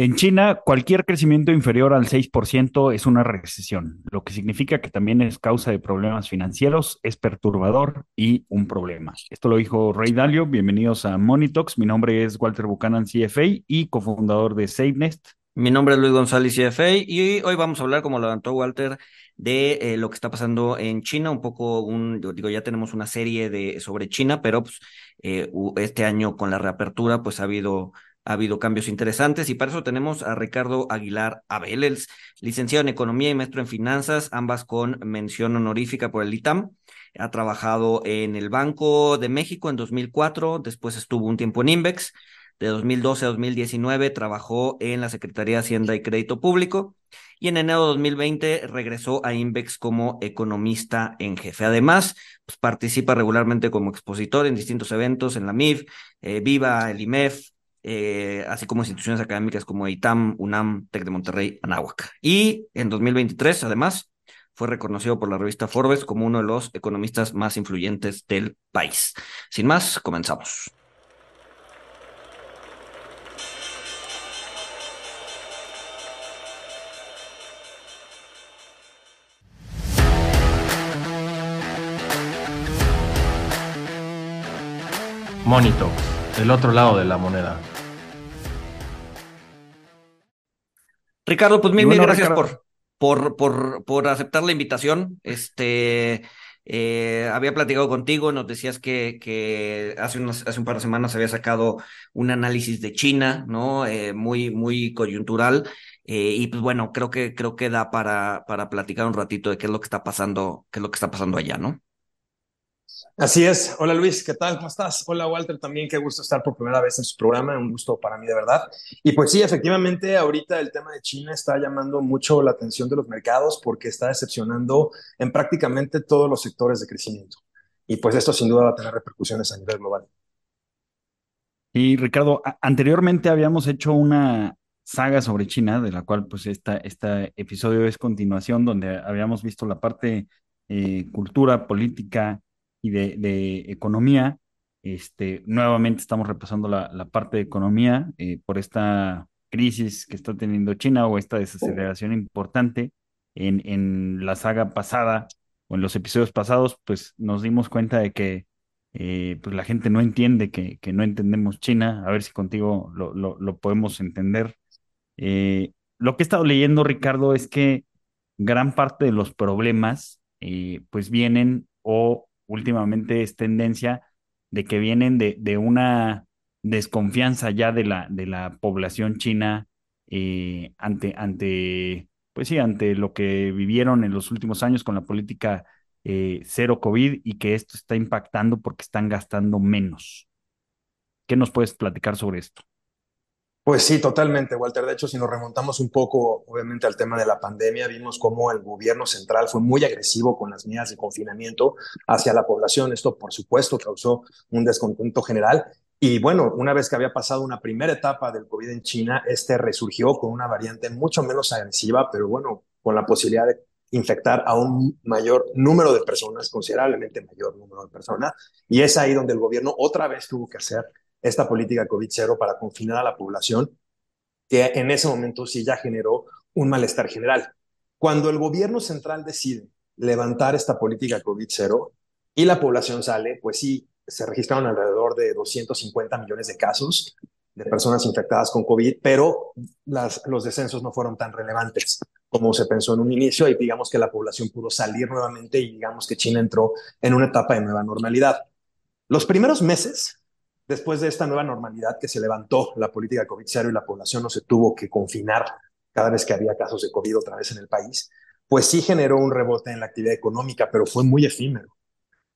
En China, cualquier crecimiento inferior al 6% es una recesión, lo que significa que también es causa de problemas financieros, es perturbador y un problema. Esto lo dijo Ray Dalio. Bienvenidos a Monitox. Mi nombre es Walter Buchanan, CFA y cofundador de SafeNest. Mi nombre es Luis González, CFA, y hoy vamos a hablar, como levantó Walter, de eh, lo que está pasando en China, un poco, un, digo, ya tenemos una serie de, sobre China, pero pues, eh, este año con la reapertura, pues ha habido ha habido cambios interesantes y para eso tenemos a Ricardo Aguilar Abeles, licenciado en Economía y maestro en Finanzas, ambas con mención honorífica por el ITAM. Ha trabajado en el Banco de México en 2004, después estuvo un tiempo en Invex. De 2012 a 2019 trabajó en la Secretaría de Hacienda y Crédito Público y en enero de 2020 regresó a Invex como economista en jefe. Además, pues, participa regularmente como expositor en distintos eventos en la MIF, eh, Viva, el IMEF, eh, así como instituciones académicas como ITAM, UNAM, TEC de Monterrey, Anáhuac. Y en 2023, además, fue reconocido por la revista Forbes como uno de los economistas más influyentes del país. Sin más, comenzamos. Monito, el otro lado de la moneda. Ricardo, pues mil, gracias por, por, por, por aceptar la invitación. Este, eh, había platicado contigo, nos decías que, que hace, hace un par de semanas había sacado un análisis de China, ¿no? Eh, muy, muy coyuntural. Eh, y pues bueno, creo que, creo que da para, para platicar un ratito de qué es lo que está pasando, qué es lo que está pasando allá, ¿no? Así es. Hola Luis, ¿qué tal? ¿Cómo estás? Hola Walter, también qué gusto estar por primera vez en su programa, un gusto para mí de verdad. Y pues sí, efectivamente, ahorita el tema de China está llamando mucho la atención de los mercados porque está decepcionando en prácticamente todos los sectores de crecimiento. Y pues esto sin duda va a tener repercusiones a nivel global. Y Ricardo, anteriormente habíamos hecho una saga sobre China, de la cual pues esta, este episodio es continuación, donde habíamos visto la parte eh, cultura, política, y de, economía. Este, nuevamente estamos repasando la, parte de economía eh, por esta crisis que está teniendo China o esta desaceleración importante. En, en la saga pasada o en los episodios pasados, pues nos dimos cuenta de que eh, pues la gente no entiende que, que, no entendemos China. A ver si contigo lo, lo, podemos entender. Eh, lo que he estado leyendo, Ricardo, es que gran parte de los problemas pues vienen o últimamente es tendencia de que vienen de, de una desconfianza ya de la, de la población china eh, ante, ante, pues sí, ante lo que vivieron en los últimos años con la política eh, cero COVID y que esto está impactando porque están gastando menos. ¿Qué nos puedes platicar sobre esto? Pues sí, totalmente, Walter. De hecho, si nos remontamos un poco, obviamente, al tema de la pandemia, vimos cómo el gobierno central fue muy agresivo con las medidas de confinamiento hacia la población. Esto, por supuesto, causó un descontento general. Y bueno, una vez que había pasado una primera etapa del COVID en China, este resurgió con una variante mucho menos agresiva, pero bueno, con la posibilidad de infectar a un mayor número de personas, considerablemente mayor número de personas. Y es ahí donde el gobierno otra vez tuvo que hacer esta política COVID-0 para confinar a la población, que en ese momento sí ya generó un malestar general. Cuando el gobierno central decide levantar esta política COVID-0 y la población sale, pues sí, se registraron alrededor de 250 millones de casos de personas infectadas con COVID, pero las, los descensos no fueron tan relevantes como se pensó en un inicio y digamos que la población pudo salir nuevamente y digamos que China entró en una etapa de nueva normalidad. Los primeros meses después de esta nueva normalidad que se levantó la política COVID-0 y la población no se tuvo que confinar cada vez que había casos de COVID otra vez en el país, pues sí generó un rebote en la actividad económica, pero fue muy efímero.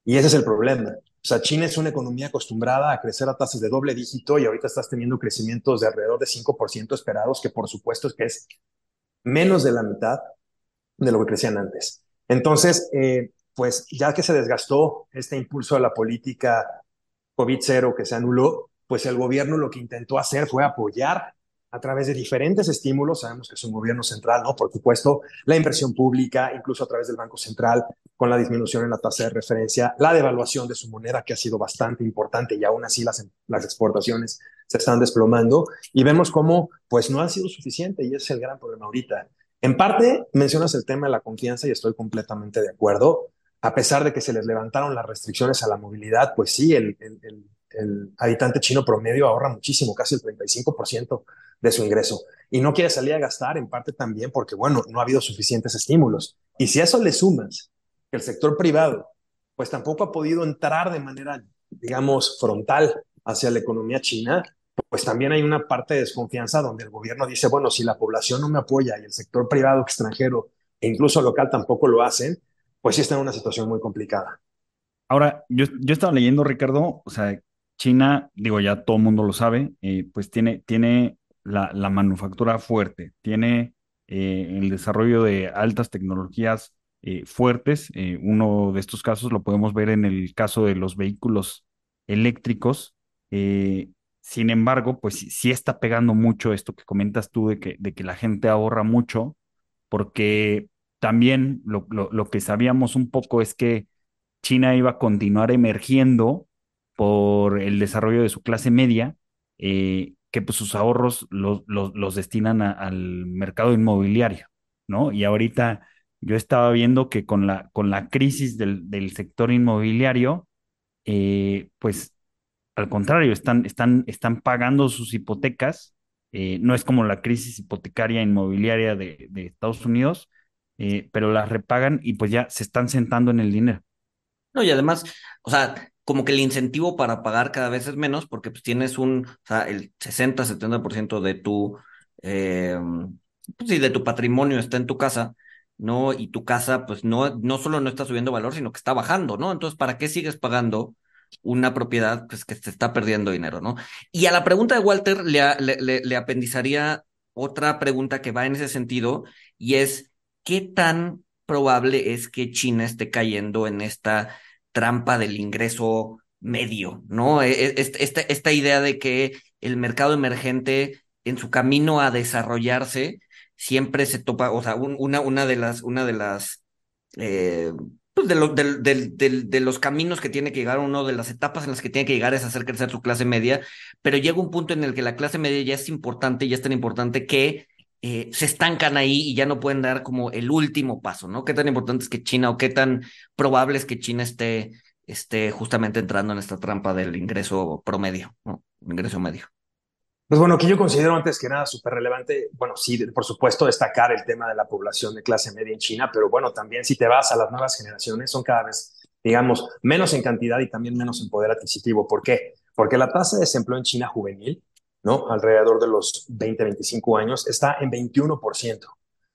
Y ese es el problema. O sea, China es una economía acostumbrada a crecer a tasas de doble dígito y ahorita estás teniendo crecimientos de alrededor de 5% esperados, que por supuesto es que es menos de la mitad de lo que crecían antes. Entonces, eh, pues ya que se desgastó este impulso de la política COVID-0 que se anuló, pues el gobierno lo que intentó hacer fue apoyar a través de diferentes estímulos, sabemos que es un gobierno central, ¿no? Por supuesto, la inversión pública, incluso a través del Banco Central, con la disminución en la tasa de referencia, la devaluación de su moneda, que ha sido bastante importante y aún así las, las exportaciones se están desplomando y vemos cómo pues no ha sido suficiente y ese es el gran problema ahorita. En parte mencionas el tema de la confianza y estoy completamente de acuerdo. A pesar de que se les levantaron las restricciones a la movilidad, pues sí, el, el, el habitante chino promedio ahorra muchísimo, casi el 35% de su ingreso. Y no quiere salir a gastar, en parte también porque, bueno, no ha habido suficientes estímulos. Y si a eso le sumas que el sector privado, pues tampoco ha podido entrar de manera, digamos, frontal hacia la economía china, pues también hay una parte de desconfianza donde el gobierno dice, bueno, si la población no me apoya y el sector privado extranjero e incluso local tampoco lo hacen, pues sí está en una situación muy complicada. Ahora, yo, yo estaba leyendo, Ricardo, o sea, China, digo, ya todo el mundo lo sabe, eh, pues tiene, tiene la, manufactura fuerte, tiene eh, el desarrollo de altas tecnologías eh, fuertes. Uno de estos casos lo podemos ver en el caso de los vehículos eléctricos. Sin embargo, pues sí, está pegando mucho esto que comentas tú de que, de que la gente ahorra mucho, porque también lo, lo, lo que sabíamos un poco es que China iba a continuar emergiendo por el desarrollo de su clase media, eh, que pues sus ahorros los, los, los destinan al mercado inmobiliario, ¿no? Y ahorita yo estaba viendo que con la, con la crisis del, del sector inmobiliario, eh, pues al contrario, están, están, están pagando sus hipotecas. Eh, no es como la crisis hipotecaria inmobiliaria de Estados Unidos, eh, pero las repagan y pues ya se están sentando en el dinero. No, y además, o sea, como que el incentivo para pagar cada vez es menos porque pues tienes un, o sea, el 60, 70% de tu, eh, pues sí, de tu patrimonio está en tu casa, ¿no? Y tu casa, pues no, no solo no está subiendo valor, sino que está bajando, ¿no? Entonces, ¿para qué sigues pagando una propiedad pues, que se está perdiendo dinero, ¿no? Y a la pregunta de Walter le, le apendizaría otra pregunta que va en ese sentido y es, ¿qué tan probable es que China esté cayendo en esta trampa del ingreso medio, ¿no? Esta, esta idea de que el mercado emergente en su camino a desarrollarse siempre se topa, o sea, un, una, de las, una de las, eh, pues de, los caminos que tiene que llegar, uno de las etapas en las que tiene que llegar es hacer crecer su clase media, pero llega un punto en el que la clase media ya es importante, ya es tan importante que eh, se estancan ahí y ya no pueden dar como el último paso, ¿no? ¿Qué tan importante es que China o qué tan probable es que China esté, esté justamente entrando en esta trampa del ingreso promedio, ¿no? Ingreso medio. Pues bueno, que yo considero antes que nada súper relevante, bueno, sí, por supuesto, destacar el tema de la población de clase media en China, pero bueno, también si te vas a las nuevas generaciones, son cada vez, digamos, menos en cantidad y también menos en poder adquisitivo. ¿Por qué? Porque la tasa de desempleo en China juvenil ¿no? Alrededor de los 20, 25 años, está en 21%.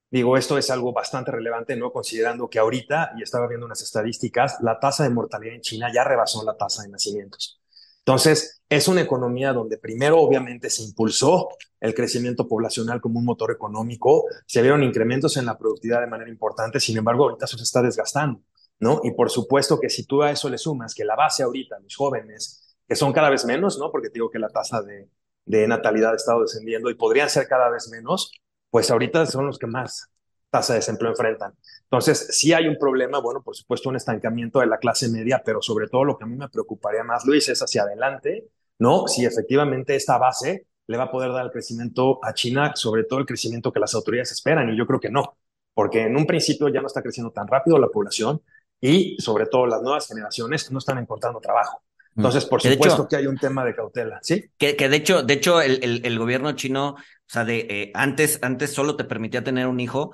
Digo, esto es algo bastante relevante, ¿no? Considerando que ahorita, y estaba viendo unas estadísticas, la tasa de mortalidad en China ya rebasó la tasa de nacimientos. Entonces, es una economía donde primero obviamente se impulsó el crecimiento poblacional como un motor económico, se vieron incrementos en la productividad de manera importante, sin embargo, ahorita eso se está desgastando, ¿no? Y por supuesto que si tú a eso le sumas que la base ahorita, los jóvenes, que son cada vez menos, ¿no? Porque te digo que la tasa de, de natalidad ha estado descendiendo y podrían ser cada vez menos, pues ahorita son los que más tasa de desempleo enfrentan. Entonces, sí hay un problema, bueno, por supuesto, un estancamiento de la clase media, pero sobre todo lo que a mí me preocuparía más, Luis, es hacia adelante, ¿no? Si efectivamente esta base le va a poder dar el crecimiento a China, sobre todo el crecimiento que las autoridades esperan, y yo creo que no, porque en un principio ya no está creciendo tan rápido la población y sobre todo las nuevas generaciones no están encontrando trabajo. Entonces, por que supuesto hecho, que hay un tema de cautela, ¿sí? Que, que de hecho, de hecho, el, el, el gobierno chino, o sea, de eh, antes, antes solo te permitía tener un hijo,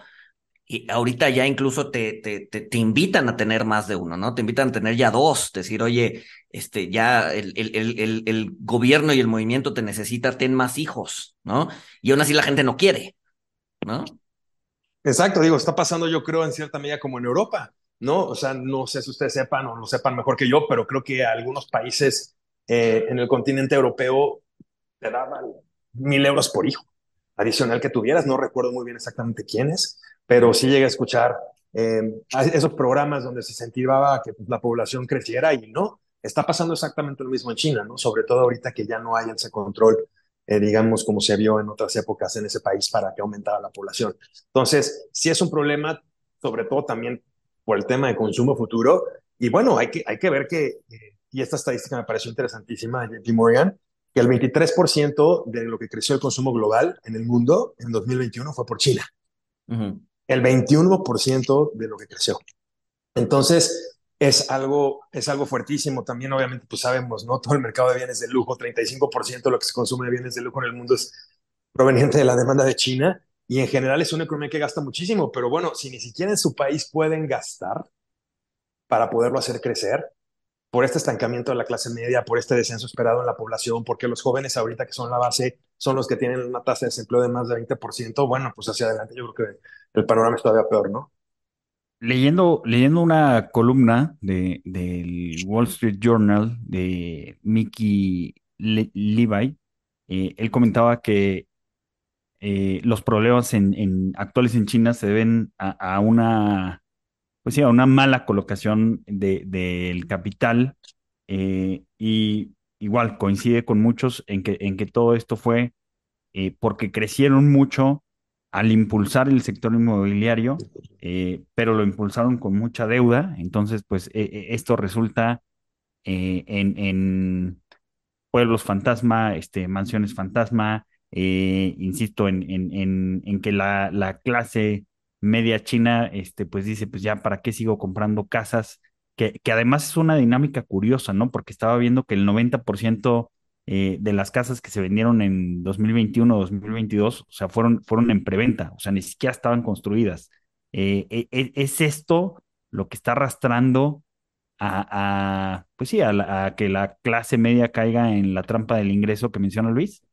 y ahorita ya incluso te, te, te, te, invitan a tener más de uno, ¿no? Te invitan a tener ya dos, decir, oye, este, ya el, el, el, el gobierno y el movimiento te necesita, ten más hijos, ¿no? Y aún así la gente no quiere, ¿no? Exacto, digo, está pasando yo creo en cierta medida como en Europa. ¿No? O sea, no sé si ustedes sepan o no sepan mejor que yo, pero creo que algunos países eh, en el continente europeo te daban mil euros por hijo adicional que tuvieras. No recuerdo muy bien exactamente quiénes, pero sí llegué a escuchar eh, esos programas donde se incentivaba que pues, la población creciera y no. Está pasando exactamente lo mismo en China, ¿no? Sobre todo ahorita que ya no hay ese control, eh, digamos, como se vio en otras épocas en ese país para que aumentara la población. Entonces, sí es un problema, sobre todo también por el tema de consumo futuro. Y bueno, hay que, hay que ver que, eh, y esta estadística me pareció interesantísima de JP Morgan, que el 23% de lo que creció el consumo global en el mundo en 2021 fue por China. El 21% de lo que creció. Entonces, es algo, es algo fuertísimo. También, obviamente, pues sabemos, ¿no? Todo el mercado de bienes de lujo, 35% de lo que se consume de bienes de lujo en el mundo es proveniente de la demanda de China. Y en general es una economía que gasta muchísimo. Pero bueno, si ni siquiera en su país pueden gastar para poderlo hacer crecer, por este estancamiento de la clase media, por este descenso esperado en la población, porque los jóvenes ahorita que son la base son los que tienen una tasa de desempleo de más de 20%, bueno, pues hacia adelante yo creo que el panorama es todavía peor, ¿no? Leyendo, leyendo una columna de, del Wall Street Journal de Mickey Levi, eh, él comentaba que eh, los problemas en, actuales en China se deben a una pues sí, a una mala colocación del capital eh, y igual coincide con muchos en que, en que todo esto fue eh, porque crecieron mucho al impulsar el sector inmobiliario, pero lo impulsaron con mucha deuda, entonces pues esto resulta en, en, pueblos fantasma, este, mansiones fantasma, insisto en, que la, la clase media china, este, pues dice, pues ya, ¿para qué sigo comprando casas? Que, además es una dinámica curiosa, ¿no? Porque estaba viendo que el 90% eh, de las casas que se vendieron en 2021, 2022, o sea, fueron, fueron en preventa, o sea, ni siquiera estaban construidas. Eh, e, e, ¿Es esto lo que está arrastrando a, pues sí, a, que la clase media caiga en la trampa del ingreso que menciona Luis?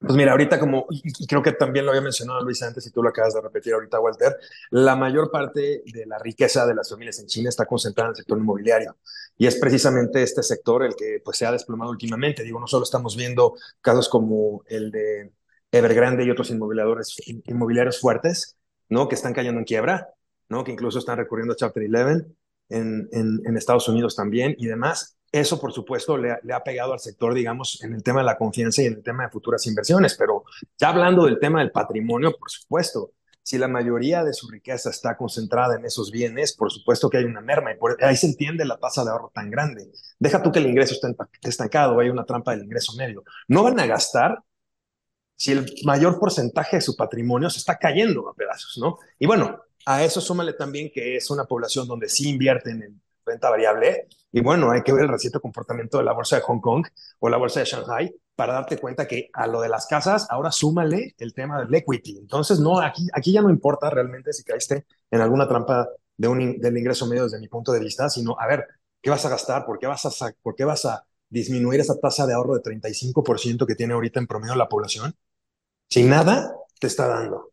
Pues mira, ahorita como, y creo que también lo había mencionado Luis antes y tú lo acabas de repetir ahorita, Walter, la mayor parte de la riqueza de las familias en China está concentrada en el sector inmobiliario. Y es precisamente este sector el que pues, se ha desplomado últimamente. Digo, no solo estamos viendo casos como el de Evergrande y otros inmobiliarios, inmobiliarios fuertes, ¿no? Que están cayendo en quiebra, ¿no? Que incluso están recurriendo a Chapter 11 en, en, en Estados Unidos también y demás eso, por supuesto, le, ha pegado al sector, digamos, en el tema de la confianza y en el tema de futuras inversiones. Pero ya hablando del tema del patrimonio, por supuesto, si la mayoría de su riqueza está concentrada en esos bienes, por supuesto que hay una merma y ahí se entiende la tasa de ahorro tan grande. Deja tú que el ingreso esté estancado, hay una trampa del ingreso medio. No van a gastar si el mayor porcentaje de su patrimonio se está cayendo a pedazos, ¿no? Y bueno, a eso súmale también que es una población donde sí invierten en renta variable. Y bueno, hay que ver el reciente comportamiento de la bolsa de Hong Kong o la bolsa de Shanghai para darte cuenta que a lo de las casas, ahora súmale el tema del equity. Entonces, no, aquí, aquí ya no importa realmente si caíste en alguna trampa de un, del ingreso medio desde mi punto de vista, sino a ver, ¿qué vas a gastar? ¿Por qué vas a, por qué vas a disminuir esa tasa de ahorro de 35% que tiene ahorita en promedio la población? Si nada te está dando.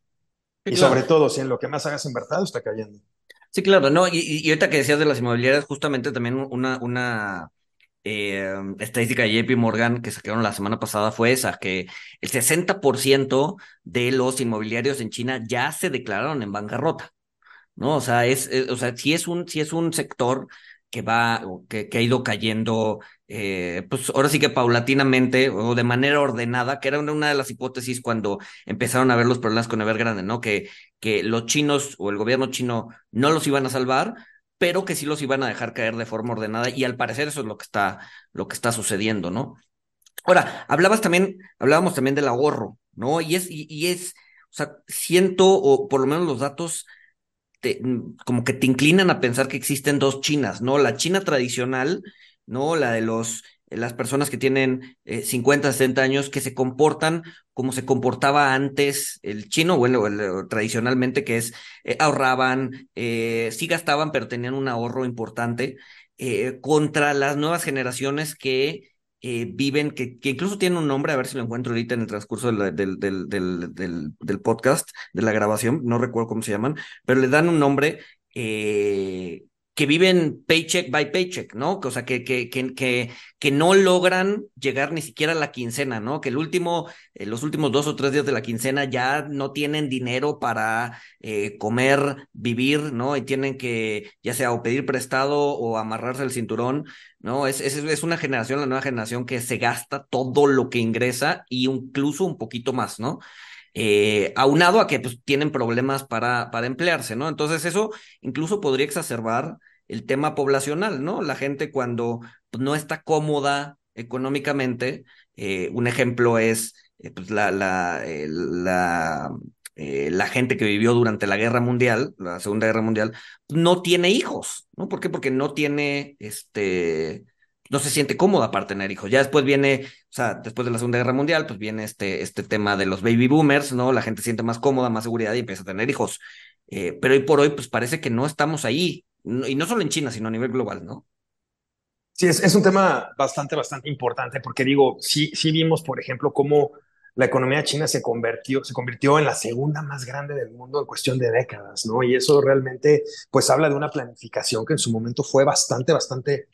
y sobre todo, si en lo que más hagas invertido está cayendo. Sí, claro, no, y, y ahorita que decías de las inmobiliarias, justamente también una, una eh, estadística de JP Morgan que sacaron la semana pasada fue esa, que el 60% de los inmobiliarios en China ya se declararon en bancarrota, ¿no? O sea, es, o sea, si es un, si es un sector que va, que, que ha ido cayendo, eh, pues ahora sí que paulatinamente o de manera ordenada, que era una de las hipótesis cuando empezaron a ver los problemas con Evergrande, ¿no? Que, que los chinos o el gobierno chino no los iban a salvar, pero que sí los iban a dejar caer de forma ordenada, y al parecer eso es lo que está, lo que está sucediendo, ¿no? Ahora, hablabas también, hablábamos también del ahorro, ¿no? Y es, y, y es, o sea, siento, o por lo menos los datos Mm, como que te inclinan a pensar que existen dos Chinas, ¿no? La China tradicional, ¿no? La de los, eh, las personas que tienen 50, eh, 60 años, que se comportan como se comportaba antes el chino, bueno, tradicionalmente, que es eh, ahorraban, sí gastaban, pero tenían un ahorro importante, contra las nuevas generaciones que eh, viven, que, que, incluso tienen un nombre, a ver si lo encuentro ahorita en el transcurso del, del, del, del, podcast, de la grabación, no recuerdo cómo se llaman, pero le dan un nombre eh, que viven paycheck by paycheck, ¿no? O sea, que, que, que, que, no logran llegar ni siquiera a la quincena, ¿no? Que el último, eh, los últimos dos o tres días de la quincena ya no tienen dinero para eh, comer, vivir, ¿no? Y tienen que, ya sea o pedir prestado o amarrarse el cinturón, ¿no? Es, es, es una generación, la nueva generación que se gasta todo lo que ingresa y incluso un poquito más, ¿no? eh, aunado a que pues, tienen problemas para, para emplearse, ¿no? Entonces eso incluso podría exacerbar el tema poblacional, ¿no? La gente cuando pues, no está cómoda económicamente, eh, un ejemplo es eh, pues, la, la, la, la gente que vivió durante la guerra mundial, la segunda guerra mundial, no tiene hijos, ¿no? ¿Por qué? Porque no tiene este no se siente cómoda para tener hijos. Ya después viene, o sea, después de la Segunda Guerra Mundial, pues viene este, este tema de los baby boomers, ¿no? La gente siente más cómoda, más seguridad y empieza a tener hijos. Eh, pero hoy por hoy, pues parece que no estamos ahí, y no solo en China, sino a nivel global, ¿no? Sí, es, es un tema bastante, bastante importante, porque digo, sí, sí vimos, por ejemplo, cómo la economía china se convirtió, se convirtió en la segunda más grande del mundo en cuestión de décadas, ¿no? Y eso realmente, pues habla de una planificación que en su momento fue bastante, bastante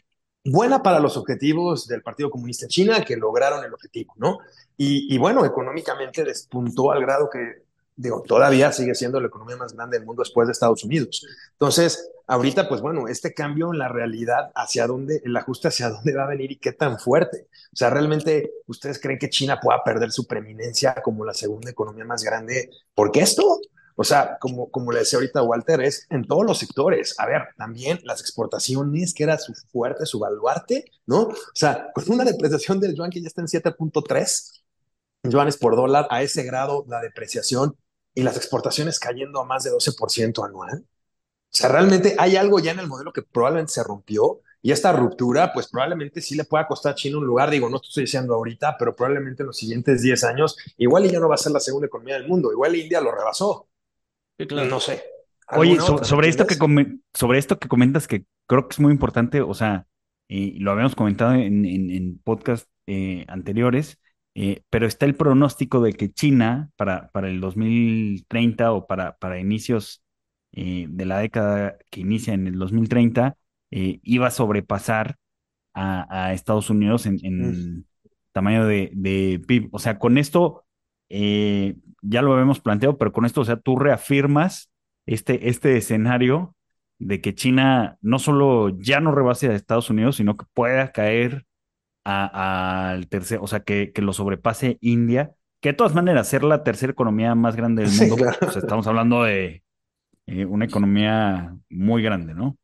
buena para los objetivos del Partido Comunista China, que lograron el objetivo, ¿no? Y, bueno, económicamente despuntó al grado que, digo, todavía sigue siendo la economía más grande del mundo después de Estados Unidos. Entonces, ahorita, pues bueno, este cambio en la realidad, hacia dónde, el ajuste hacia dónde va a venir y qué tan fuerte. O sea, realmente, ¿ustedes creen que China pueda perder su preeminencia como la segunda economía más grande? ¿Por qué esto? O sea, como, como le decía ahorita Walter, es en todos los sectores. A ver, también las exportaciones, que era su fuerte, su baluarte, ¿no? O sea, con una depreciación del yuan que ya está en 7.3 yuanes por dólar, a ese grado la depreciación y las exportaciones cayendo a más de 12% anual. O sea, realmente hay algo ya en el modelo que probablemente se rompió y esta ruptura, pues probablemente sí le pueda costar a China un lugar, digo, no estoy diciendo ahorita, pero probablemente en los siguientes 10 años, igual ya no va a ser la segunda economía del mundo, igual India lo rebasó. No sé. Oye, sobre, esto que sobre esto que comentas, que creo que es muy importante, o sea, y lo habíamos comentado en, en, podcast eh, anteriores, eh, pero está el pronóstico de que China para, para el 2030 o para, para inicios eh, de la década que inicia en el 2030, iba a sobrepasar a, a Estados Unidos en, en tamaño de, de, PIB. O sea, con esto ya lo habíamos planteado, pero con esto, o sea, tú reafirmas este, este escenario de que China no solo ya no rebase a Estados Unidos, sino que pueda caer al tercer, o sea, que, que, lo sobrepase India, que de todas maneras, ser la tercera economía más grande del mundo, pues estamos hablando de eh, una economía muy grande, ¿no?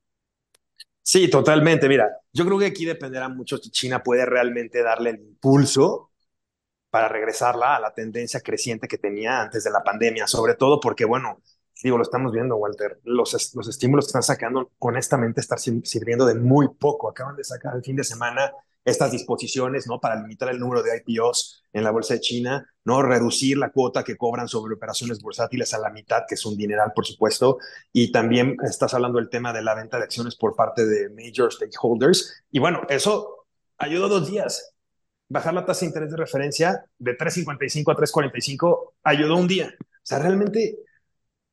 Sí, totalmente. Mira, yo creo que aquí dependerá mucho si China puede realmente darle el impulso para regresarla a la tendencia creciente que tenía antes de la pandemia, sobre todo porque, bueno, digo, lo estamos viendo, Walter, los, los estímulos que están sacando, honestamente, están sirviendo de muy poco. Acaban de sacar el fin de semana estas disposiciones, ¿no? Para limitar el número de IPOs en la bolsa de China, ¿no? Reducir la cuota que cobran sobre operaciones bursátiles a la mitad, que es un dineral, por supuesto. Y también estás hablando del tema de la venta de acciones por parte de major stakeholders. Y bueno, eso ayudó dos días bajar la tasa de interés de referencia de 3.55 a 3.45 ayudó un día. O sea, realmente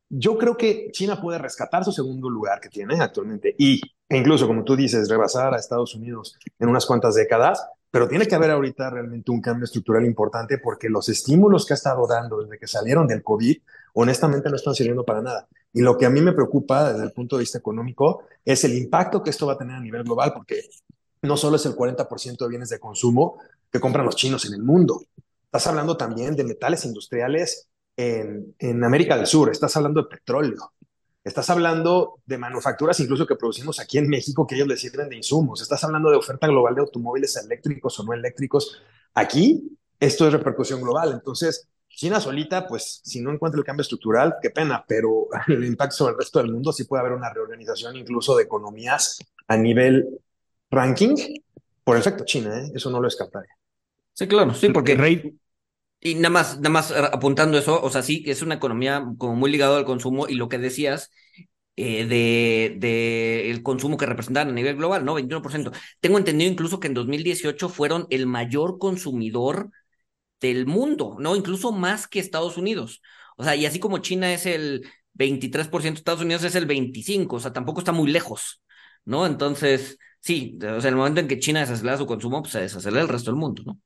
yo creo que China puede rescatar su segundo lugar que tiene actualmente y e incluso, como tú dices, rebasar a Estados Unidos en unas cuantas décadas, pero tiene que haber ahorita realmente un cambio estructural importante porque los estímulos que ha estado dando desde que salieron del COVID, honestamente no están sirviendo para nada. Y lo que a mí me preocupa desde el punto de vista económico es el impacto que esto va a tener a nivel global, porque no solo es el 40% de bienes de consumo, que compran los chinos en el mundo. Estás hablando también de metales industriales en, en América del Sur, estás hablando de petróleo, estás hablando de manufacturas incluso que producimos aquí en México que ellos les sirven de insumos, estás hablando de oferta global de automóviles eléctricos o no eléctricos. Aquí esto es repercusión global, entonces China solita, pues si no encuentra el cambio estructural, qué pena, pero el impacto sobre el resto del mundo sí puede haber una reorganización incluso de economías a nivel ranking por efecto China, ¿eh? eso no lo escaparía. Sí, claro, sí, porque Rey... Y nada más, nada más apuntando eso, o sea, sí, es una economía como muy ligada al consumo y lo que decías eh, de, de, el consumo que representan a nivel global, ¿no? 21%. Tengo entendido incluso que en 2018 fueron el mayor consumidor del mundo, ¿no? Incluso más que Estados Unidos. O sea, y así como China es el 23%, Estados Unidos es el 25%, o sea, tampoco está muy lejos, ¿no? Entonces, sí, o sea, el momento en que China desacelera su consumo, pues se desacelera el resto del mundo, ¿no?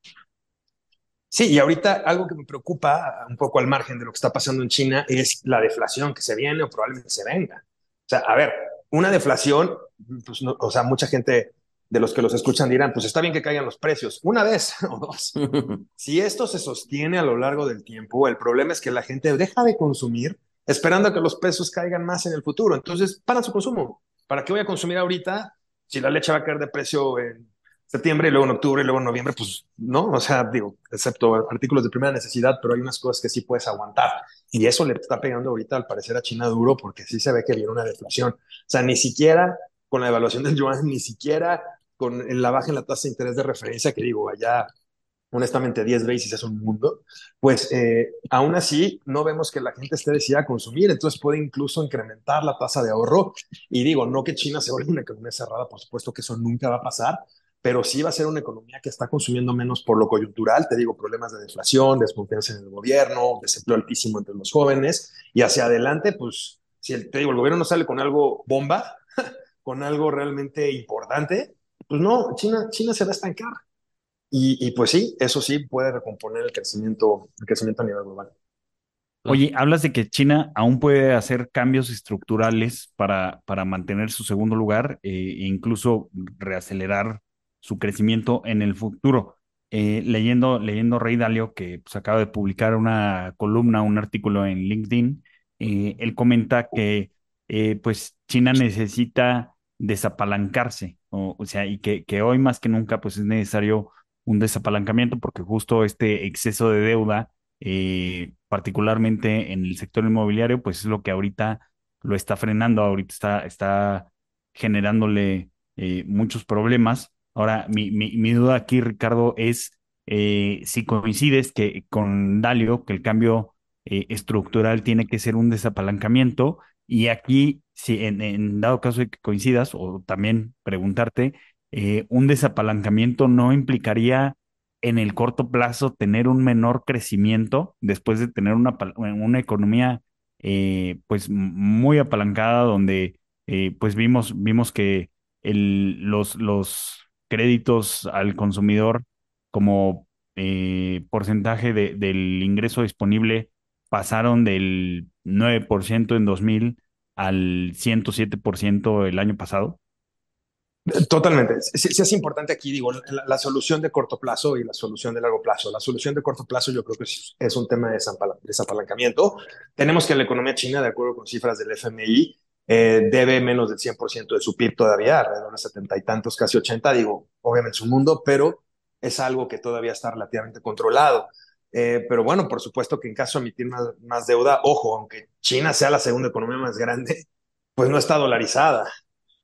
Sí, y ahorita algo que me preocupa un poco al margen de lo que está pasando en China es la deflación que se viene o probablemente se venga. O sea, a ver, una deflación, pues o sea, mucha gente de los que los escuchan dirán, pues está bien que caigan los precios, una vez o dos. si esto se sostiene a lo largo del tiempo, el problema es que la gente deja de consumir esperando a que los precios caigan más en el futuro. Entonces, para su consumo. ¿Para qué voy a consumir ahorita si la leche va a caer de precio en septiembre y luego en octubre y luego en noviembre? Pues no, o sea, digo, excepto artículos de primera necesidad, pero hay unas cosas que sí puedes aguantar. Y eso le está pegando ahorita al parecer a China duro porque sí se ve que viene una deflación. O sea, ni siquiera con la evaluación del yuan, ni siquiera con la baja en la tasa de interés de referencia, que digo, allá honestamente 10 veces es un mundo, pues eh, aún así no vemos que la gente esté decidida a consumir, entonces puede incluso incrementar la tasa de ahorro. Y digo, no que China se vuelva una economía cerrada, por supuesto que eso nunca va a pasar, pero sí va a ser una economía que está consumiendo menos por lo coyuntural, te digo, problemas de deflación, desconfianza en el gobierno, desempleo altísimo entre los jóvenes, y hacia adelante, pues, si el, te digo, el gobierno no sale con algo bomba, con algo realmente importante, pues no, China, China se va a estancar. Y, pues sí, eso sí puede recomponer el crecimiento, el crecimiento a nivel global. Oye, hablas de que China aún puede hacer cambios estructurales para, para mantener su segundo lugar eh, e incluso reacelerar su crecimiento en el futuro. Eh, leyendo, leyendo Rey Dalio, que pues, acaba de publicar una columna, un artículo en LinkedIn, eh, él comenta que pues China necesita desapalancarse, o, o sea, y que, que, hoy más que nunca pues es necesario un desapalancamiento porque justo este exceso de deuda, eh, particularmente en el sector inmobiliario, pues es lo que ahorita lo está frenando, ahorita está, está generándole eh, muchos problemas. Ahora, mi, mi, duda aquí, Ricardo, es eh, si coincides que con Dalio, que el cambio estructural tiene que ser un desapalancamiento, y aquí, si en, dado caso de que coincidas, o también preguntarte, eh, un desapalancamiento no implicaría en el corto plazo tener un menor crecimiento después de tener una, una economía eh, pues muy apalancada donde eh, pues vimos, vimos que el, los, los créditos al consumidor como porcentaje de, del ingreso disponible pasaron del 9% en 2000 al 107% el año pasado. Totalmente. Sí, es importante aquí, digo, la, solución de corto plazo y la solución de largo plazo. La solución de corto plazo yo creo que es, un tema de desapalancamiento. Tenemos que la economía china, de acuerdo con cifras del FMI, eh, debe menos del 100% de su PIB todavía, alrededor de 70 y tantos, casi 80, digo, obviamente es un mundo, pero es algo que todavía está relativamente controlado. Eh, pero bueno, por supuesto que en caso de emitir más, deuda, ojo, aunque China sea la segunda economía más grande, pues no está dolarizada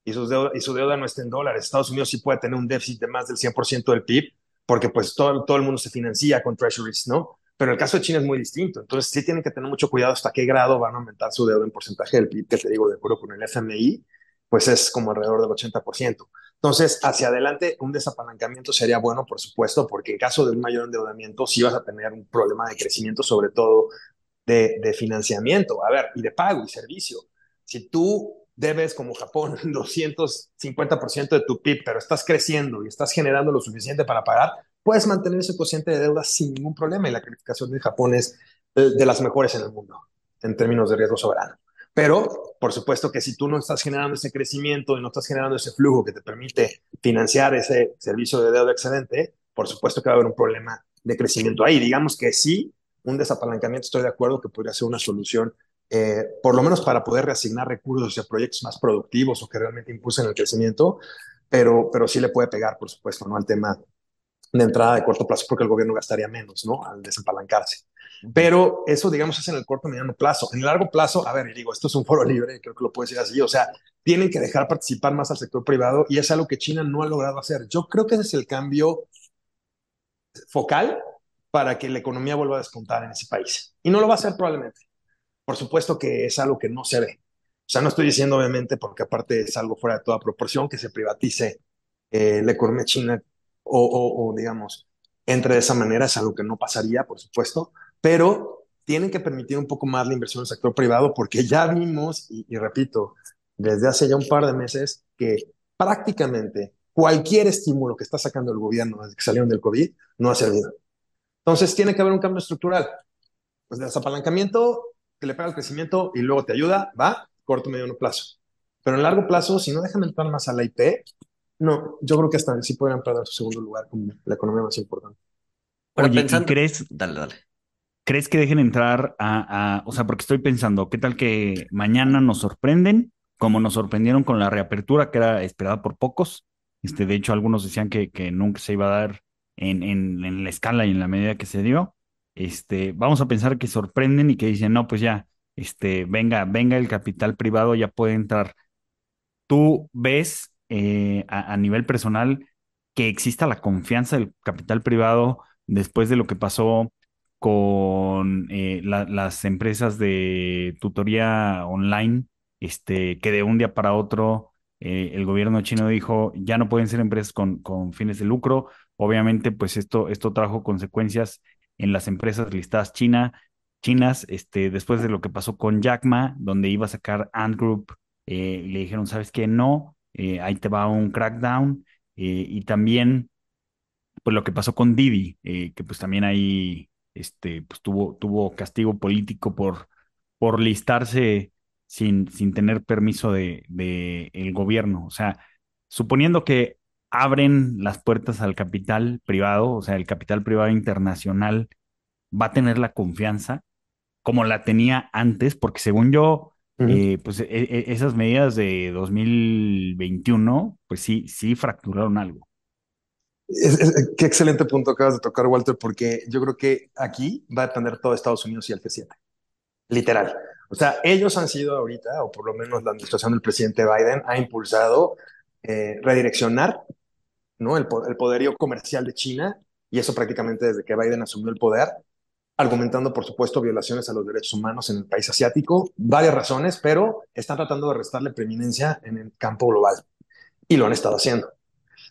y su deuda no está en dólares. Estados Unidos sí puede tener un déficit de más del 100% del PIB, porque pues todo, todo el mundo se financia con treasuries, ¿no? Pero el caso de China es muy distinto. Entonces sí tienen que tener mucho cuidado hasta qué grado van a aumentar su deuda en porcentaje del PIB, que te digo, de acuerdo con el FMI, pues es como alrededor del 80%. Entonces, hacia adelante, un desapalancamiento sería bueno, por supuesto, porque en caso de un mayor endeudamiento, sí vas a tener un problema de crecimiento, sobre todo de, de financiamiento, a ver, y de pago y servicio. Si tú debes como Japón 250% de tu PIB, pero estás creciendo y estás generando lo suficiente para pagar, puedes mantener ese cociente de deuda sin ningún problema y la calificación de Japón es de las mejores en el mundo en términos de riesgo soberano. Pero, por supuesto que si tú no estás generando ese crecimiento y no estás generando ese flujo que te permite financiar ese servicio de deuda excedente, por supuesto que va a haber un problema de crecimiento ahí. Digamos que sí, un desapalancamiento, estoy de acuerdo que podría ser una solución eh, por lo menos para poder reasignar recursos hacia proyectos más productivos o que realmente impulsen el crecimiento, pero, pero sí le puede pegar, por supuesto, ¿no? al tema de entrada de corto plazo, porque el gobierno gastaría menos, ¿no? Al desapalancarse. Pero eso, digamos, es en el corto y mediano plazo. En el largo plazo, a ver, y digo, esto es un foro libre, creo que lo puedo decir así, o sea, tienen que dejar participar más al sector privado y es algo que China no ha logrado hacer. Yo creo que ese es el cambio focal para que la economía vuelva a despuntar en ese país. Y no lo va a hacer probablemente por supuesto que es algo que no se ve. O sea, no estoy diciendo obviamente, porque aparte es algo fuera de toda proporción, que se privatice eh, la economía china o, digamos, entre de esa manera, es algo que no pasaría, por supuesto, pero tienen que permitir un poco más la inversión en el sector privado porque ya vimos, y, repito, desde hace ya un par de meses, que prácticamente cualquier estímulo que está sacando el gobierno desde que salieron del COVID no ha servido. Entonces tiene que haber un cambio estructural. Pues desapalancamiento que le pega el crecimiento y luego te ayuda, va, corto, mediano plazo. Pero en largo plazo, si no dejan entrar más a la IP, No, yo creo que hasta sí podrían perder su segundo lugar como la economía más importante. Pero Oye, ¿y pensando, crees, dale, dale. crees que dejen entrar a, a- o sea, porque estoy pensando, ¿qué tal que mañana nos sorprenden, como nos sorprendieron con la reapertura, que era esperada por pocos? Este, de hecho, algunos decían que, que nunca se iba a dar en, en, en la escala y en la medida que se dio. Este, vamos a pensar que sorprenden y que dicen, no, pues ya, este, venga, venga el capital privado, ya puede entrar. ¿Tú ves eh, a, nivel personal que exista la confianza del capital privado después de lo que pasó con eh, la- las empresas de tutoría online, este, que de un día para otro eh, el gobierno chino dijo ya no pueden ser empresas con, con fines de lucro? Obviamente, pues esto, esto trajo consecuencias en las empresas listadas China, chinas, este, después de lo que pasó con Jack Ma, donde iba a sacar Ant Group eh, le dijeron, ¿sabes qué? No, eh, ahí te va un crackdown. eh, y también, pues lo que pasó con Didi, eh, que pues también ahí, este, pues tuvo, tuvo castigo político por, por listarse sin, sin tener permiso de, de gobierno. O sea, suponiendo que abren las puertas al capital privado, o sea, el capital privado internacional va a tener la confianza como la tenía antes, porque según yo, Eh, pues e- e- esas medidas de 2021, pues sí, sí fracturaron algo. Es- es- qué excelente punto acabas de tocar, Walter, porque yo creo que aquí va a depender todo Estados Unidos y el G7. Literal. O sea, ellos han sido ahorita, o por lo menos la administración del presidente Biden ha impulsado eh, redireccionar ¿no? el poderío comercial de China, y eso prácticamente desde que Biden asumió el poder, argumentando, por supuesto, violaciones a los derechos humanos en el país asiático, varias razones, pero están tratando de restarle preeminencia en el campo global, y lo han estado haciendo.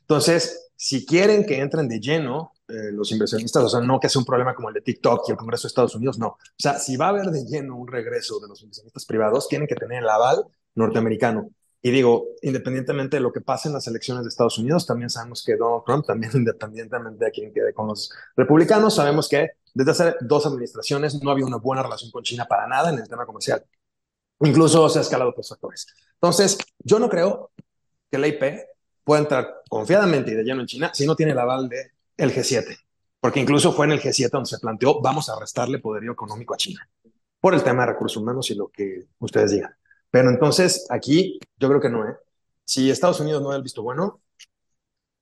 Entonces, si quieren que entren de lleno eh, los inversionistas, o sea, no que sea un problema como el de TikTok y el Congreso de Estados Unidos, no. O sea, si va a haber de lleno un regreso de los inversionistas privados, tienen que tener el aval norteamericano. Y digo, independientemente de lo que pase en las elecciones de Estados Unidos, también sabemos que Donald Trump, también independientemente de quién quede con los republicanos, sabemos que desde hace dos administraciones no había una buena relación con China para nada en el tema comercial. Incluso se ha escalado por factores. Entonces, yo no creo que la IP pueda entrar confiadamente y de lleno en China si no tiene el aval del el G7. Porque incluso fue en el G7 donde se planteó, vamos a restarle poderío económico a China por el tema de recursos humanos y lo que ustedes digan. Pero entonces aquí yo creo que no, ¿eh? Si Estados Unidos no da el visto bueno,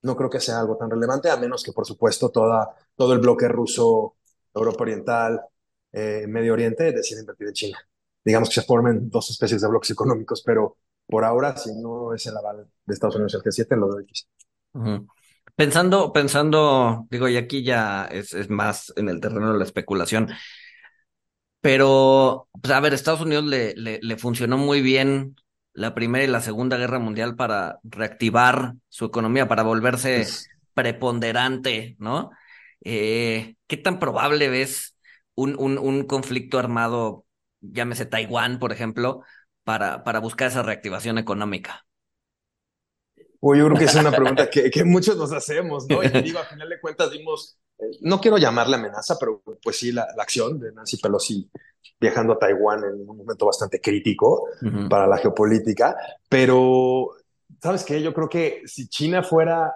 no creo que sea algo tan relevante, a menos que, por supuesto, toda, todo el bloque ruso, Europa Oriental, eh, Medio Oriente decida invertir en China. Digamos que se formen dos especies de bloques económicos, pero por ahora, si no es el aval de Estados Unidos el G7, lo doy. Pensando, pensando, digo, y aquí ya es, es más en el terreno de la especulación, pero, pues a ver, Estados Unidos le, le, le funcionó muy bien la Primera y la Segunda Guerra Mundial para reactivar su economía, para volverse Es- preponderante, ¿no? Eh, ¿qué tan probable ves un, un, un conflicto armado, llámese Taiwán, por ejemplo, para, para buscar esa reactivación económica? Pues yo creo que es una pregunta que, que muchos nos hacemos, ¿no? Y te digo, a final de cuentas vimos, no quiero llamarle amenaza, pero pues sí, la, la acción de Nancy Pelosi viajando a Taiwán en un momento bastante crítico para la geopolítica, pero ¿sabes qué? Yo creo que si China fuera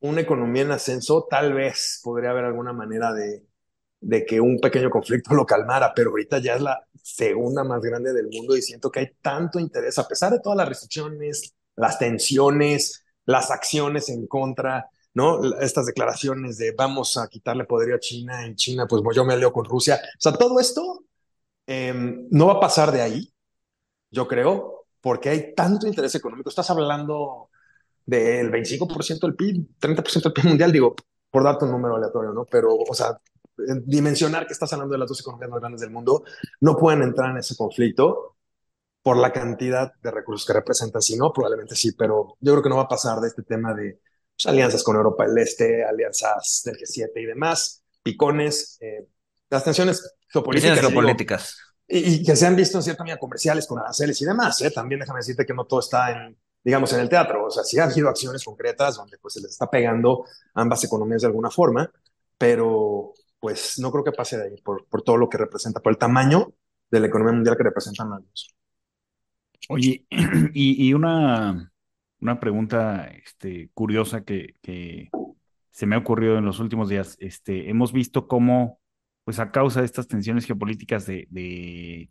una economía en ascenso, tal vez podría haber alguna manera de, de que un pequeño conflicto lo calmara, pero ahorita ya es la segunda más grande del mundo y siento que hay tanto interés, a pesar de todas las restricciones, las tensiones, las acciones en contra, ¿no? Estas declaraciones de vamos a quitarle poderío a China, en China, pues yo me alío con Rusia. O sea, todo esto eh, no va a pasar de ahí, yo creo, porque hay tanto interés económico. Estás hablando del 25% del PIB, 30% del PIB mundial, digo, por darte un número aleatorio, ¿no? Pero, o sea, dimensionar que estás hablando de las dos economías más grandes del mundo, no pueden entrar en ese conflicto por la cantidad de recursos que representan. Si no, probablemente sí, pero yo creo que no va a pasar de este tema de pues, alianzas con Europa del Este, alianzas del G7 y demás, picones, eh, las tensiones geopolíticas. Digo, geopolíticas. y, y que se han visto en cierta medida comerciales con aranceles y demás. ¿eh? También déjame decirte que no todo está en, digamos, en el teatro. O sea, sí ha habido acciones concretas donde pues se les está pegando ambas economías de alguna forma, pero pues no creo que pase de ahí por, por todo lo que representa, por el tamaño de la economía mundial que representan las dos. Oye, y, y una, una pregunta este, curiosa que, se me ha ocurrido en los últimos días. Este, hemos visto cómo, pues a causa de estas tensiones geopolíticas de, de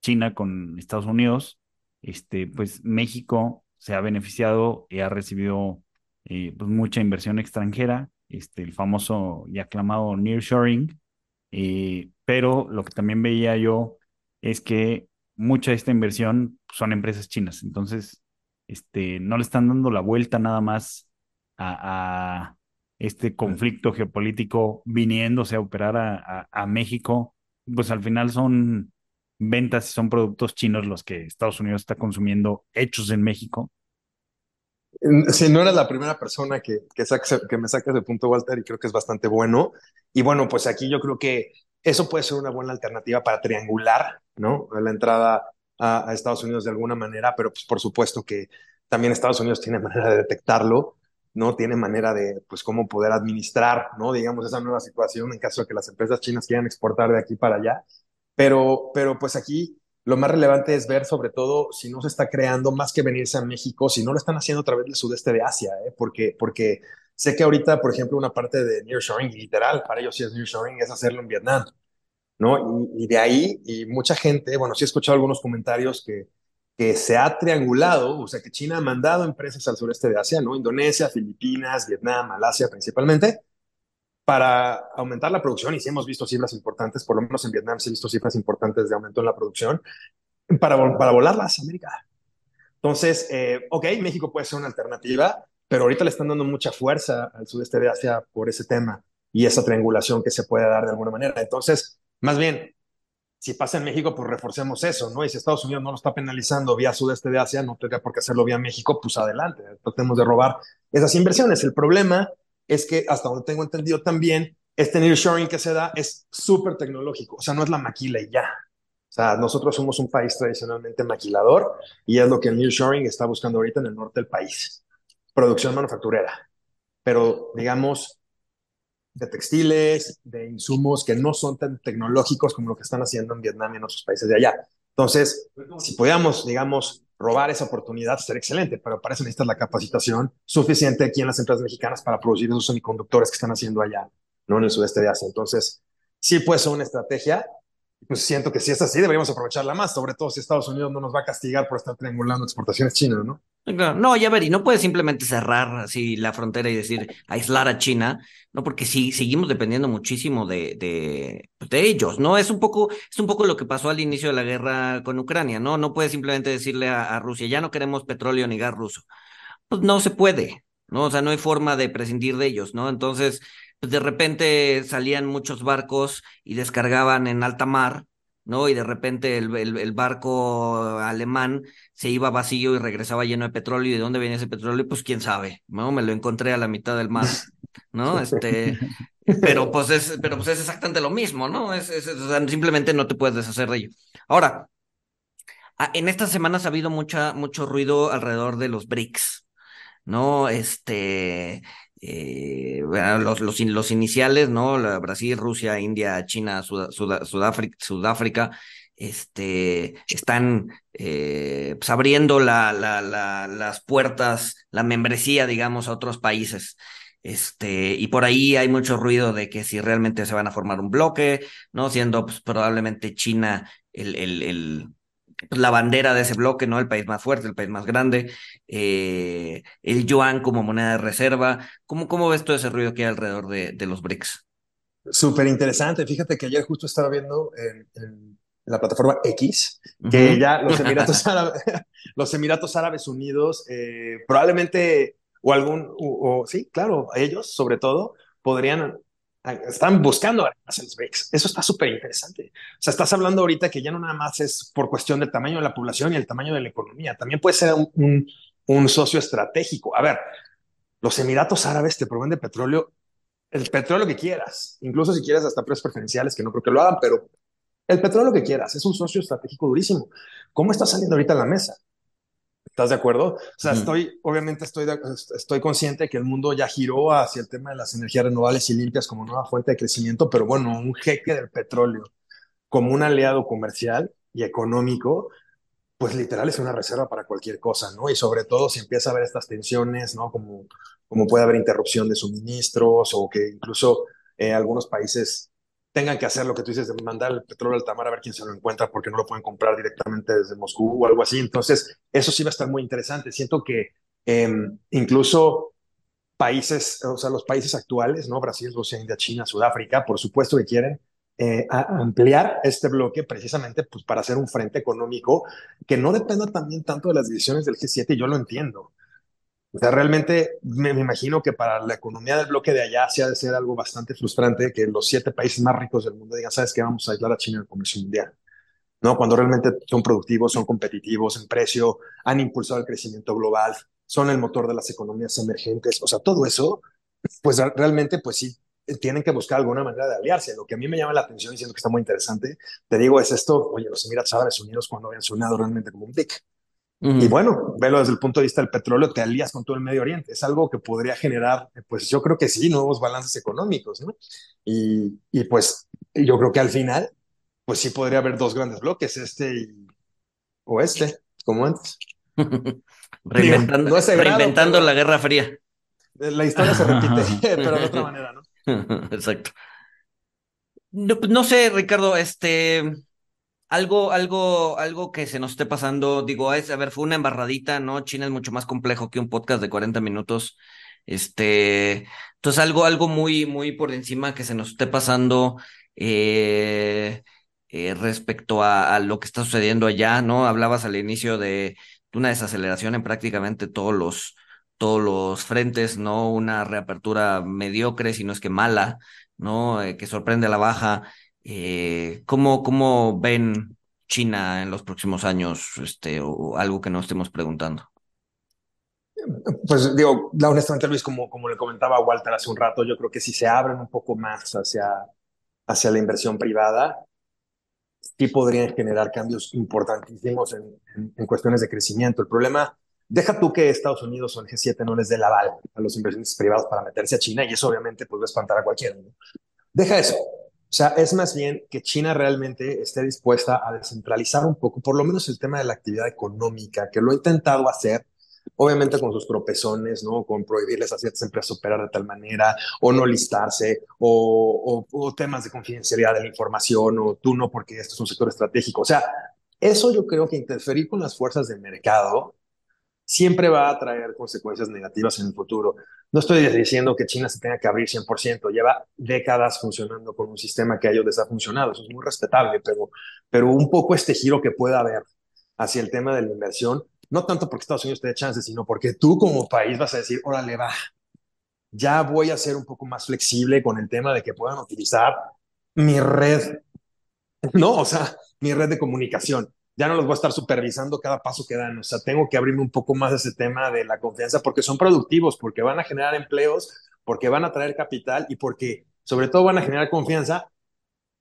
China con Estados Unidos, este, pues México se ha beneficiado y ha recibido eh, pues mucha inversión extranjera, este, el famoso y aclamado nearshoring, eh, pero lo que también veía yo es que mucha de esta inversión son empresas chinas, entonces este, no le están dando la vuelta nada más a, a este conflicto geopolítico viniéndose a operar a, a, a México, pues al final son ventas y son productos chinos los que Estados Unidos está consumiendo hechos en México. Si no eres la primera persona que, que, me saca ese punto, Walter, y creo que es bastante bueno. Y bueno, pues aquí yo creo que eso puede ser una buena alternativa para triangular, ¿no? La entrada a, a Estados Unidos de alguna manera, pero pues por supuesto que también Estados Unidos tiene manera de detectarlo, ¿no? Tiene manera de, pues, cómo poder administrar, ¿no? Digamos, esa nueva situación en caso de que las empresas chinas quieran exportar de aquí para allá. Pero, pero pues aquí lo más relevante es ver sobre todo si no se está creando más que venirse a México, si no lo están haciendo a través del sudeste de Asia, ¿eh? porque, porque sé que ahorita, por ejemplo, una parte de nearshoring, literal, para ellos sí es nearshoring, es hacerlo en Vietnam, ¿no? Y, y de ahí, y mucha gente, bueno, sí he escuchado algunos comentarios que, que se ha triangulado, o sea, que China ha mandado empresas al sureste de Asia, ¿no? Indonesia, Filipinas, Vietnam, Malasia principalmente, para aumentar la producción, y sí hemos visto cifras importantes, por lo menos en Vietnam sí he visto cifras importantes de aumento en la producción, para, para volarlas a América. Entonces, eh, ok, México puede ser una alternativa, pero ahorita le están dando mucha fuerza al sudeste de Asia por ese tema y esa triangulación que se puede dar de alguna manera. Entonces, más bien, si pasa en México, pues reforcemos eso, ¿no? Y si Estados Unidos no lo está penalizando vía sudeste de Asia, no tendría por qué hacerlo vía México, pues adelante, tratemos de robar esas inversiones. El problema es que, hasta donde tengo entendido también, este nearshoring que se da es súper tecnológico, o sea, no es la maquila y ya. O sea, nosotros somos un país tradicionalmente maquilador y es lo que el nearshoring está buscando ahorita en el norte del país. Producción manufacturera. Pero, digamos, de textiles, de insumos que no son tan tecnológicos como lo que están haciendo en Vietnam y en otros países de allá. Entonces, si pudiéramos, digamos, robar esa oportunidad, sería excelente, pero para eso necesitas la capacitación suficiente aquí en las empresas mexicanas para producir esos semiconductores que están haciendo allá, no en el sudeste de Asia. Entonces, sí puede ser una estrategia, pues siento que si es así, deberíamos aprovecharla más, sobre todo si Estados Unidos no nos va a castigar por estar triangulando exportaciones chinas, ¿no? No, ya ver, y no puedes simplemente cerrar así la frontera y decir aislar a China, no, porque sí seguimos dependiendo muchísimo de, de, pues, ellos, ¿no? Es un poco, es un poco lo que pasó al inicio de la guerra con Ucrania, ¿no? No puedes simplemente decirle a Rusia, ya no queremos petróleo ni gas ruso. Pues no se puede, ¿no? O sea, no hay forma de prescindir de ellos, ¿no? Entonces, pues de repente salían muchos barcos y descargaban en alta mar, ¿no? Y de repente el, el, el, barco alemán se iba vacío y regresaba lleno de petróleo. ¿Y de dónde venía ese petróleo? Pues quién sabe, ¿no? Me lo encontré a la mitad del mar, ¿no? Este, pero pues es, pero pues es exactamente lo mismo, ¿no? Es, es, o sea, simplemente no te puedes deshacer de ello. Ahora, en estas semanas ha habido mucha, mucho ruido alrededor de los BRICS, ¿no? Este, eh, los, los, los, iniciales, ¿no? Brasil, Rusia, India, China, Sud, Sud, Sudáfrica, Sudáfrica, este, están eh, pues abriendo la, la, la, las puertas, la membresía, digamos, a otros países. Este, y por ahí hay mucho ruido de que si realmente se van a formar un bloque, ¿no? Siendo pues, probablemente China el, el, la bandera de ese bloque, ¿no? El país más fuerte, el país más grande, eh, el yuan como moneda de reserva. ¿Cómo, cómo ves todo ese ruido que hay alrededor de, de los BRICS? Súper interesante. Fíjate que ayer justo estaba viendo en, en la plataforma X que uh -huh. ya los Emiratos, Árabes, los Emiratos Árabes Unidos eh, probablemente, o algún, o, o, sí, claro, ellos sobre todo, podrían están buscando además los BRICS. Eso está súper interesante. O sea, estás hablando ahorita que ya no nada más es por cuestión del tamaño de la población y el tamaño de la economía, también puede ser un, socio estratégico. A ver, los Emiratos Árabes te proveen de petróleo, el petróleo que quieras, incluso si quieres hasta precios preferenciales, que no creo que lo hagan, pero el petróleo que quieras, es un socio estratégico durísimo. ¿Cómo está saliendo ahorita en la mesa? ¿Estás de acuerdo? O sea, mm. estoy, obviamente estoy, de, estoy consciente de que el mundo ya giró hacia el tema de las energías renovables y limpias como nueva fuente de crecimiento, pero bueno, un jeque del petróleo como un aliado comercial y económico, pues literal es una reserva para cualquier cosa, ¿no? Y sobre todo si empieza a haber estas tensiones, ¿no? Como, como puede haber interrupción de suministros o que incluso eh, algunos países tengan que hacer lo que tú dices de mandar el petróleo al Tamar a ver quién se lo encuentra porque no lo pueden comprar directamente desde Moscú o algo así. Entonces, eso sí va a estar muy interesante. Siento que eh, incluso países, o sea, los países actuales, ¿no? Brasil, Rusia, India, China, Sudáfrica, por supuesto que quieren eh, ampliar este bloque precisamente pues, para hacer un frente económico que no dependa también tanto de las decisiones del G7, y yo lo entiendo. O sea, realmente me, me, imagino que para la economía del bloque de allá se ha de ser algo bastante frustrante que los siete países más ricos del mundo digan, ¿sabes qué? Vamos a aislar a China del comercio mundial. ¿No? Cuando realmente son productivos, son competitivos en precio, han impulsado el crecimiento global, son el motor de las economías emergentes. O sea, todo eso, pues realmente, pues sí, tienen que buscar alguna manera de aliarse. Lo que a mí me llama la atención, diciendo que está muy interesante, te digo, es esto, oye, los Emiratos Árabes Unidos cuando habían sonado realmente como un BIC. Y bueno, velo desde el punto de vista del petróleo, te alías con todo el Medio Oriente. Es algo que podría generar, pues yo creo que sí, nuevos balances económicos, ¿no? Y, y pues yo creo que al final, pues sí podría haber dos grandes bloques, este y oeste, como antes. reinventando, no reinventando la Guerra Fría. La historia se repite, pero de otra manera, ¿no? Exacto. No, no sé, Ricardo, este algo, algo, algo que se nos esté pasando, digo, a ver, fue una embarradita, ¿no? China es mucho más complejo que un podcast de 40 minutos. Este, entonces algo, algo muy, muy por encima que se nos esté pasando eh, eh, respecto a, a, lo que está sucediendo allá, ¿no? Hablabas al inicio de una desaceleración en prácticamente todos los, todos los frentes, ¿no? Una reapertura mediocre, si no es que mala, ¿no? Eh, que sorprende a la baja. Eh, ¿cómo, ¿Cómo ven China en los próximos años? Este, o algo que no estemos preguntando. Pues digo, honestamente Luis, como, como le comentaba Walter hace un rato, yo creo que si se abren un poco más hacia, hacia la inversión privada, sí podrían generar cambios importantísimos en, en, en, cuestiones de crecimiento. El problema, deja tú que Estados Unidos o el G7 no les dé la aval a los inversionistas privados para meterse a China y eso obviamente pues va a espantar a cualquiera. ¿no? Deja eso. O sea, es más bien que China realmente esté dispuesta a descentralizar un poco, por lo menos el tema de la actividad económica, que lo ha intentado hacer, obviamente con sus tropezones, ¿no? Con prohibirles a ciertas empresas operar de tal manera, o no listarse, o, o, o, temas de confidencialidad de la información, o tú no porque esto es un sector estratégico. O sea, eso yo creo que interferir con las fuerzas del mercado siempre va a traer consecuencias negativas en el futuro. No estoy diciendo que China se tenga que abrir 100%, lleva décadas funcionando con un sistema que a ellos les ha funcionado, eso es muy respetable, pero, pero un poco este giro que pueda haber hacia el tema de la inversión, no tanto porque Estados Unidos te dé chance, sino porque tú como país vas a decir, órale, va, ya voy a ser un poco más flexible con el tema de que puedan utilizar mi red, no, o sea, mi red de comunicación ya no los voy a estar supervisando cada paso que dan. O sea, tengo que abrirme un poco más ese tema de la confianza porque son productivos, porque van a generar empleos, porque van a traer capital y porque sobre todo van a generar confianza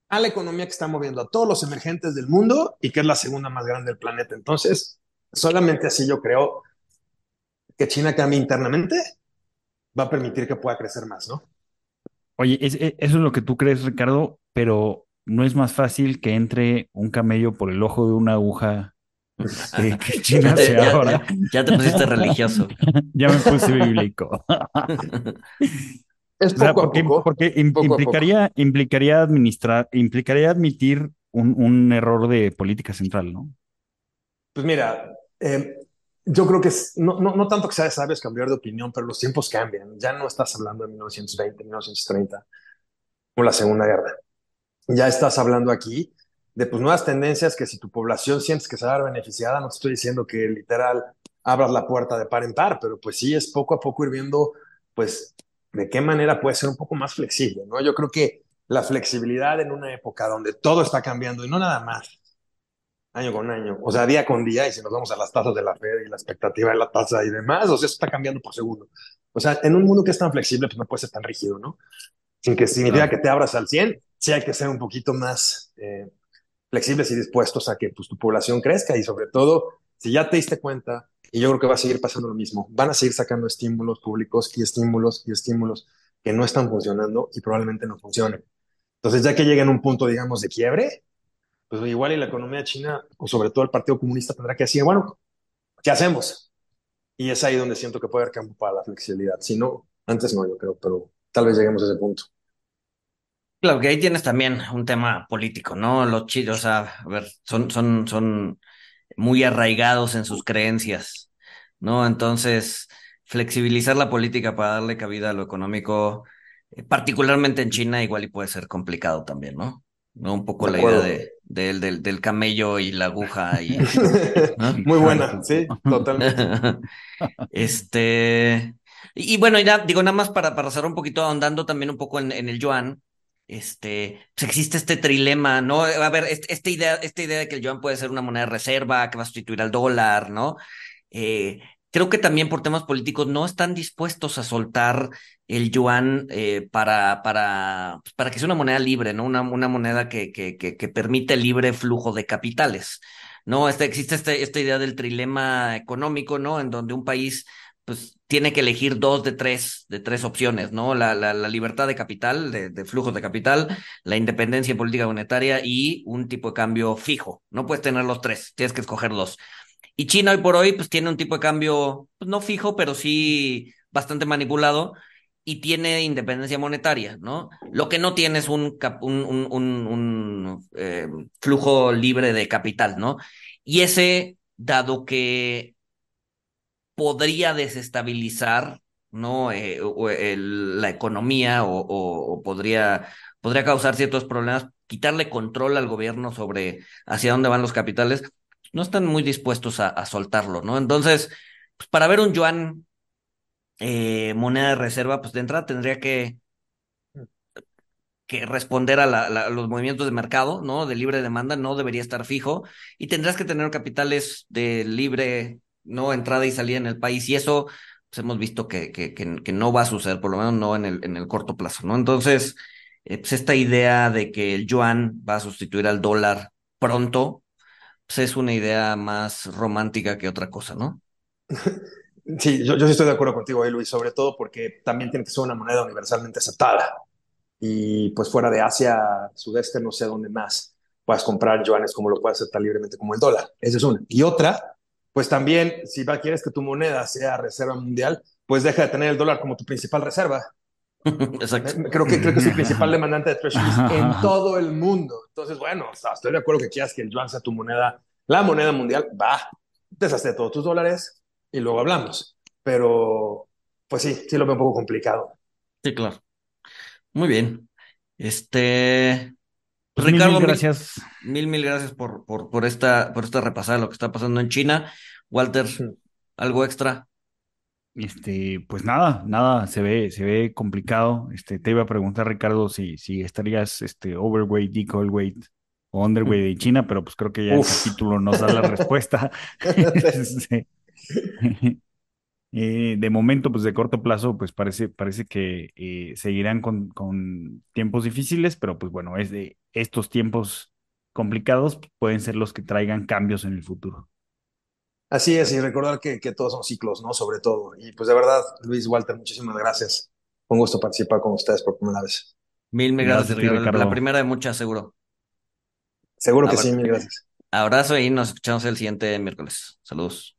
a la economía que está moviendo a todos los emergentes del mundo y que es la segunda más grande del planeta. Entonces, solamente así yo creo que China cambie internamente va a permitir que pueda crecer más, ¿no? Oye, es, eso es lo que tú crees, Ricardo, pero ¿no es más fácil que entre un camello por el ojo de una aguja que, que China sea ya, ahora? Ya, ya, te pusiste religioso. ya me puse bíblico. es o sea, poco porque, a poco. porque im, poco implicaría, a poco. implicaría administrar, implicaría admitir un, un, error de política central, ¿no? Pues mira, eh, yo creo que es, no, no, no, tanto que sea de sabios cambiar de opinión, pero los tiempos cambian. Ya no estás hablando de 1920, 1930, o la Segunda Guerra ya estás hablando aquí de pues, nuevas tendencias que si tu población sientes que se va a ver beneficiada, no te estoy diciendo que literal abras la puerta de par en par, pero pues sí es poco a poco ir viendo pues de qué manera puede ser un poco más flexible, ¿no? Yo creo que la flexibilidad en una época donde todo está cambiando y no nada más año con año, o sea, día con día, y si nos vamos a las tasas de la Fed y la expectativa de la tasa y demás, o sea, eso está cambiando por segundo. O sea, en un mundo que es tan flexible, pues no puede ser tan rígido, ¿no? Sin que significa que te abras al 100, sí hay que ser un poquito más eh, flexibles y dispuestos a que pues, tu población crezca y sobre todo, si ya te diste cuenta, y yo creo que va a seguir pasando lo mismo, van a seguir sacando estímulos públicos y estímulos y estímulos que no están funcionando y probablemente no funcionen. Entonces, ya que lleguen a un punto, digamos, de quiebre, pues igual y la economía china, o sobre todo el Partido Comunista, tendrá que decir, bueno, ¿qué hacemos? Y es ahí donde siento que puede haber campo para la flexibilidad. Si no, antes no, yo creo, pero tal vez lleguemos a ese punto. Claro, que ahí tienes también un tema político, ¿no? Los chinos, o sea, a ver, son, son, son muy arraigados en sus creencias, ¿no? Entonces, flexibilizar la política para darle cabida a lo económico, eh, particularmente en China, igual y puede ser complicado también, ¿no? ¿no? Un poco la idea de, del, del camello y la aguja. Y, Muy buena, sí, totalmente. este, y, bueno, ya digo, nada más para, para cerrar un poquito, ahondando también un poco en, en el yuan, este, pues existe este trilema, ¿no? A ver, esta idea, esta idea de que el yuan puede ser una moneda de reserva, que va a sustituir al dólar, ¿no? Eh, creo que también por temas políticos no están dispuestos a soltar el yuan eh, para, para, pues, para que sea una moneda libre, ¿no? Una, una moneda que, que, que, que permite libre flujo de capitales, ¿no? Este, existe este, esta idea del trilema económico, ¿no? En donde un país pues tiene que elegir dos de tres, de tres opciones, ¿no? La, la, libertad de capital, de, de, flujos de capital, la independencia política monetaria y un tipo de cambio fijo. No puedes tener los tres, tienes que escoger dos. Y China hoy por hoy, pues tiene un tipo de cambio, pues, no fijo, pero sí bastante manipulado y tiene independencia monetaria, ¿no? Lo que no tiene es un, un, un, un eh, flujo libre de capital, ¿no? Y ese, dado que podría desestabilizar, ¿no? Eh, el, la economía o, o, o, podría, podría causar ciertos problemas, quitarle control al gobierno sobre hacia dónde van los capitales, no están muy dispuestos a, a soltarlo, ¿no? Entonces, pues para ver un yuan eh, moneda de reserva, pues de entrada tendría que, que responder a, la, la, los movimientos de mercado, ¿no? De libre demanda, no debería estar fijo y tendrás que tener capitales de libre, ¿no? Entrada y salida en el país y eso, pues hemos visto que, que, que, no va a suceder, por lo menos no en el, en el corto plazo, ¿no? Entonces, eh, pues esta idea de que el yuan va a sustituir al dólar pronto, pues es una idea más romántica que otra cosa, ¿no? Sí, yo, yo sí estoy de acuerdo contigo ahí, Luis, sobre todo porque también tiene que ser una moneda universalmente aceptada. Y pues fuera de Asia, sudeste, no sé dónde más puedas comprar yuanes como lo puedes aceptar libremente como el dólar. Esa es una. Y otra, pues también, si va, quieres que tu moneda sea reserva mundial, pues deja de tener el dólar como tu principal reserva. Exacto. Creo que, creo que es el principal demandante de treasuries en todo el mundo. Entonces, bueno, o sea, estoy de acuerdo que quieras que el yuan sea tu moneda, la moneda mundial, va, deshazte de todos tus dólares, y luego hablamos. Pero, pues sí, sí lo veo un poco complicado. Sí, claro. Muy bien. Este. Pues Ricardo, mil, mil gracias. Mil, mil, mil gracias por, por, por, esta, por esta repasada de lo que está pasando en China. Walter, ¿algo extra? Este, pues nada, nada, se ve, se ve complicado. Este, te iba a preguntar, Ricardo, si, si estarías este, overweight, decoy weight o underweight de China, pero pues creo que ya Uf. el capítulo nos da la respuesta. eh, de momento, pues de corto plazo, pues parece, parece que eh, seguirán con, con, tiempos difíciles, pero pues bueno, es de estos tiempos complicados pueden ser los que traigan cambios en el futuro. Así es, y recordar que, que todos son ciclos, ¿no? Sobre todo. Y pues de verdad, Luis Walter, muchísimas gracias. Un gusto participar con ustedes por primera vez. Mil, mil gracias, gracias Ricardo. Ricardo. La primera de muchas, seguro. Seguro que sí, mil gracias. Abrazo y nos escuchamos el siguiente miércoles. Saludos.